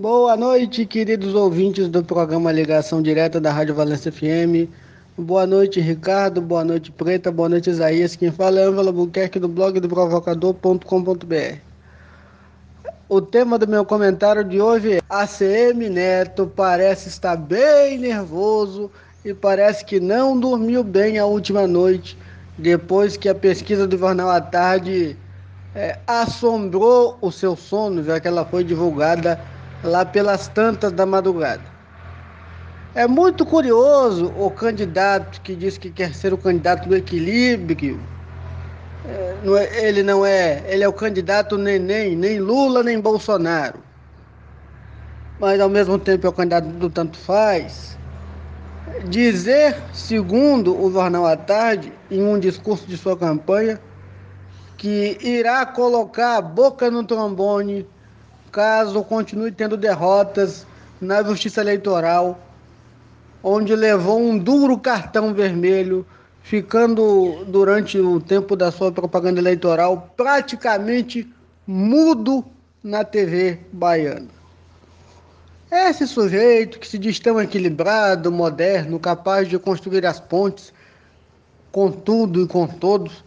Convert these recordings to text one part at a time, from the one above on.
Boa noite, queridos ouvintes do programa Ligação Direta da Rádio Valência FM. Boa noite, Ricardo. Boa noite, Preta. Boa noite, Isaías. Quem fala é Ângela Buquerque do blog do provocador.com.br. O tema do meu comentário de hoje é ACM Neto parece estar bem nervoso e parece que não dormiu bem a última noite, depois que a pesquisa do Jornal à Tarde é, assombrou o seu sono, já que ela foi divulgada lá pelas tantas da madrugada. É muito curioso o candidato que diz que quer ser o candidato do equilíbrio. É, é, ele não é, ele é o candidato nem, nem Lula nem Bolsonaro. Mas ao mesmo tempo é o candidato do tanto faz. Dizer, segundo o Jornal à Tarde, em um discurso de sua campanha, que irá colocar a boca no trombone caso continue tendo derrotas na justiça eleitoral, onde levou um duro cartão vermelho, ficando durante o tempo da sua propaganda eleitoral praticamente mudo na TV baiana. Esse sujeito que se diz tão equilibrado, moderno, capaz de construir as pontes com tudo e com todos,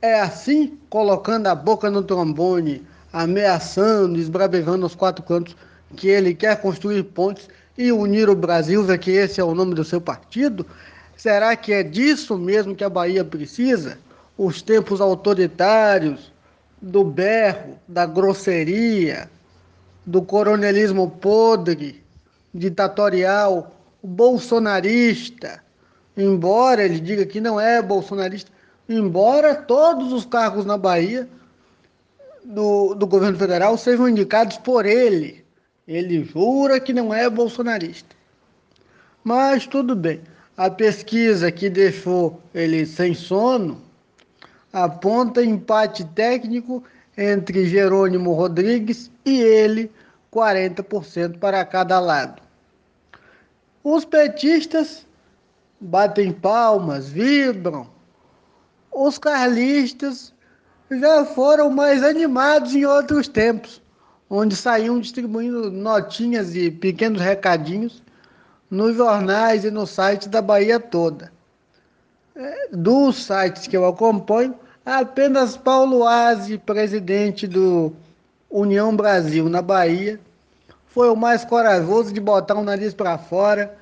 é assim colocando a boca no trombone, ameaçando, esbravejando os quatro cantos que ele quer construir pontes e unir o Brasil, já que esse é o nome do seu partido? Será que é disso mesmo que a Bahia precisa? Os tempos autoritários, do berro, da grosseria, do coronelismo podre, ditatorial, bolsonarista, embora ele diga que não é bolsonarista, embora todos os cargos na Bahia do, do governo federal sejam indicados por ele. Ele jura que não é bolsonarista. Mas tudo bem. A pesquisa que deixou ele sem sono aponta empate técnico entre Jerônimo Rodrigues e ele, 40% para cada lado. Os petistas batem palmas, vibram. Os carlistas já foram mais animados em outros tempos, onde saíam distribuindo notinhas e pequenos recadinhos nos jornais e no site da Bahia toda. É, dos sites que eu acompanho, apenas Paulo Aze, presidente do União Brasil na Bahia, foi o mais corajoso de botar o nariz para fora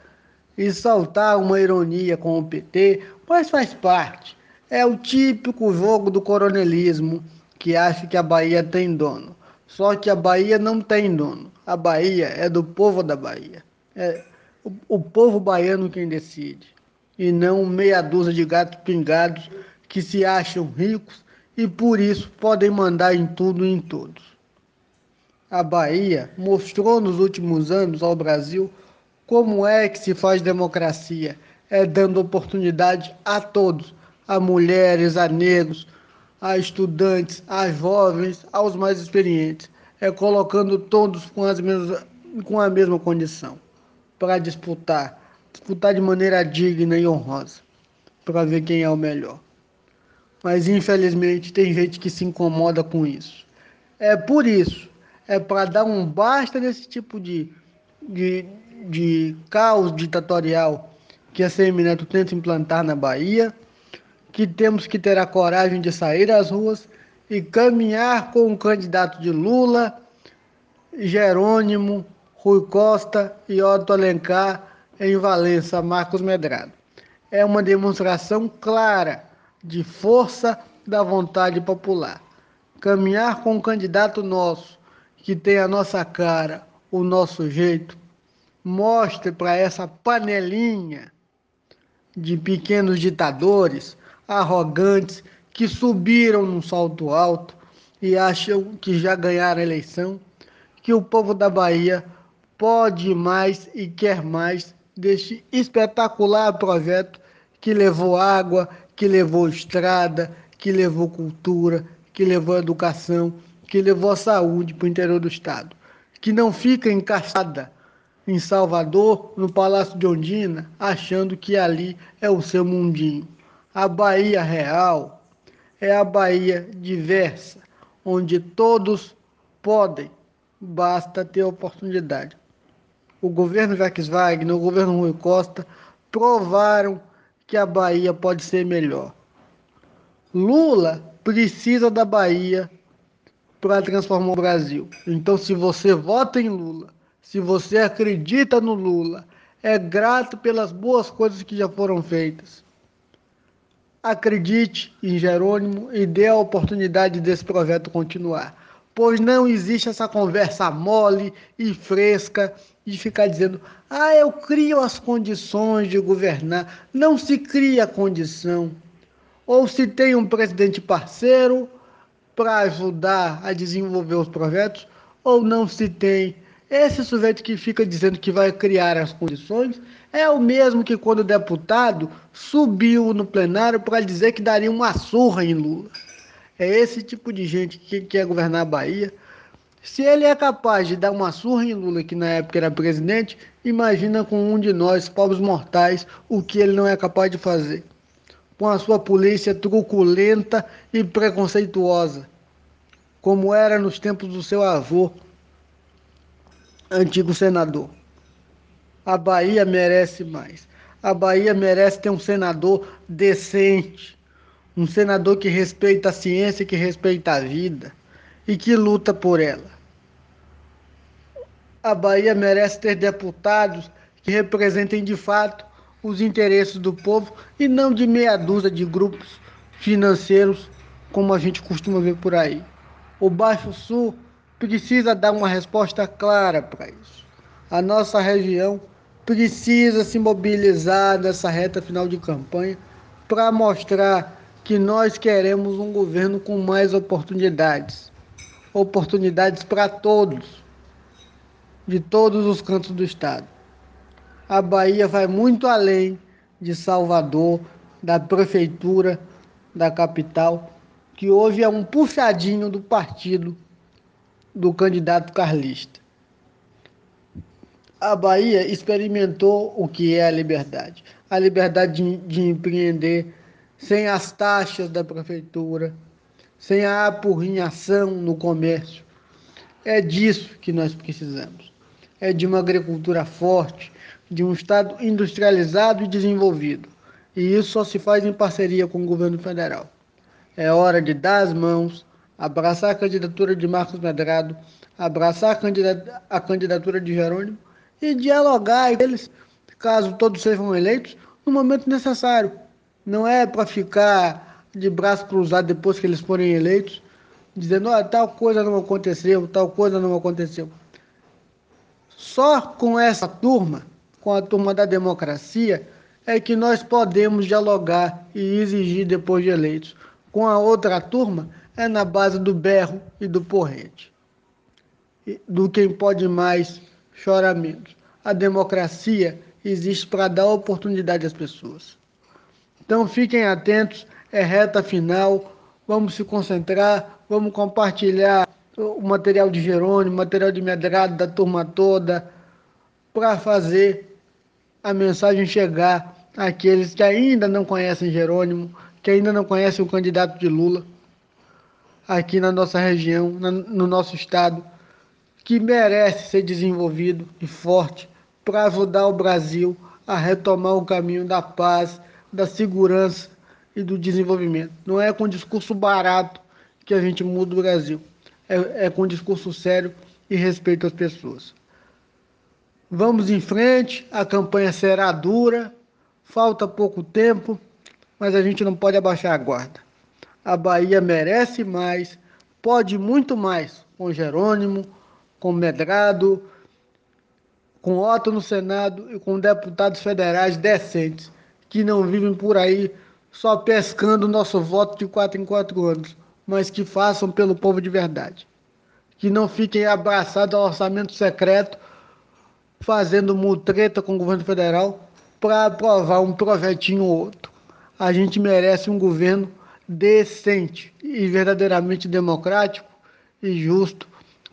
e soltar uma ironia com o PT, mas faz parte. É o típico jogo do coronelismo que acha que a Bahia tem dono. Só que a Bahia não tem dono. A Bahia é do povo da Bahia. É o, o povo baiano quem decide. E não meia dúzia de gatos pingados que se acham ricos e por isso podem mandar em tudo e em todos. A Bahia mostrou nos últimos anos ao Brasil como é que se faz democracia, é dando oportunidade a todos, a mulheres, a negros, a estudantes, a jovens, aos mais experientes. É colocando todos com, as mesmas, com a mesma condição para disputar, disputar de maneira digna e honrosa, para ver quem é o melhor. Mas infelizmente tem gente que se incomoda com isso. É por isso, é para dar um basta nesse tipo de, de, de caos ditatorial que a Semineto tenta implantar na Bahia que temos que ter a coragem de sair às ruas e caminhar com o candidato de Lula, Jerônimo, Rui Costa e Otto Alencar em Valença, Marcos Medrado. É uma demonstração clara de força da vontade popular. Caminhar com um candidato nosso, que tem a nossa cara, o nosso jeito, mostre para essa panelinha de pequenos ditadores arrogantes que subiram num salto alto e acham que já ganharam a eleição, que o povo da Bahia pode mais e quer mais deste espetacular projeto que levou água, que levou estrada, que levou cultura, que levou educação, que levou saúde para o interior do estado, que não fica encaixada em Salvador, no Palácio de Ondina, achando que ali é o seu mundinho. A Bahia real é a Bahia diversa, onde todos podem basta ter oportunidade. O governo Jacques Wagner, o governo Rui Costa provaram que a Bahia pode ser melhor. Lula precisa da Bahia para transformar o Brasil. Então, se você vota em Lula, se você acredita no Lula, é grato pelas boas coisas que já foram feitas. Acredite em Jerônimo e dê a oportunidade desse projeto continuar. Pois não existe essa conversa mole e fresca de ficar dizendo: ah, eu crio as condições de governar. Não se cria condição. Ou se tem um presidente parceiro para ajudar a desenvolver os projetos, ou não se tem. Esse sujeito que fica dizendo que vai criar as condições é o mesmo que quando o deputado subiu no plenário para dizer que daria uma surra em Lula. É esse tipo de gente que quer governar a Bahia. Se ele é capaz de dar uma surra em Lula, que na época era presidente, imagina com um de nós, pobres mortais, o que ele não é capaz de fazer. Com a sua polícia truculenta e preconceituosa, como era nos tempos do seu avô, antigo senador. A Bahia merece mais. A Bahia merece ter um senador decente, um senador que respeita a ciência, que respeita a vida e que luta por ela. A Bahia merece ter deputados que representem de fato os interesses do povo e não de meia dúzia de grupos financeiros, como a gente costuma ver por aí. O Baixo Sul precisa dar uma resposta clara para isso. A nossa região precisa se mobilizar nessa reta final de campanha para mostrar que nós queremos um governo com mais oportunidades oportunidades para todos, de todos os cantos do estado. A Bahia vai muito além de Salvador, da prefeitura, da capital, que hoje é um puxadinho do partido do candidato carlista. A Bahia experimentou o que é a liberdade. A liberdade de, de empreender sem as taxas da prefeitura, sem a apurrinhação no comércio. É disso que nós precisamos. É de uma agricultura forte, de um Estado industrializado e desenvolvido. E isso só se faz em parceria com o governo federal. É hora de dar as mãos, abraçar a candidatura de Marcos Medrado, abraçar a candidatura de Jerônimo e dialogar com eles, caso todos sejam eleitos, no momento necessário. Não é para ficar de braço cruzado depois que eles forem eleitos, dizendo, oh, tal coisa não aconteceu, tal coisa não aconteceu. Só com essa turma, com a turma da democracia, é que nós podemos dialogar e exigir depois de eleitos. Com a outra turma, é na base do berro e do porrete. Do quem pode mais, chora menos. A democracia existe para dar oportunidade às pessoas. Então fiquem atentos, é reta final, vamos se concentrar, vamos compartilhar o material de Jerônimo, o material de Medrado, da turma toda, para fazer a mensagem chegar àqueles que ainda não conhecem Jerônimo, que ainda não conhecem o candidato de Lula aqui na nossa região, no nosso estado, que merece ser desenvolvido e forte para ajudar o Brasil a retomar o caminho da paz, da segurança e do desenvolvimento. Não é com discurso barato que a gente muda o Brasil, é, é com discurso sério e respeito às pessoas. Vamos em frente, a campanha será dura, falta pouco tempo, mas a gente não pode abaixar a guarda. A Bahia merece mais, pode muito mais com Jerônimo, com Medrado, com Otto no Senado e com deputados federais decentes que não vivem por aí só pescando nosso voto de quatro em quatro anos, mas que façam pelo povo de verdade. Que não fiquem abraçados ao orçamento secreto, fazendo mutreta com o governo federal para aprovar um projetinho ou outro. A gente merece um governo decente e verdadeiramente democrático e justo,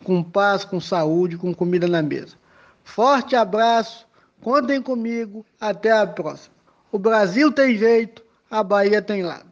com paz, com saúde, com comida na mesa. Forte abraço, contem comigo, até a próxima. O Brasil tem jeito, a Bahia tem lado.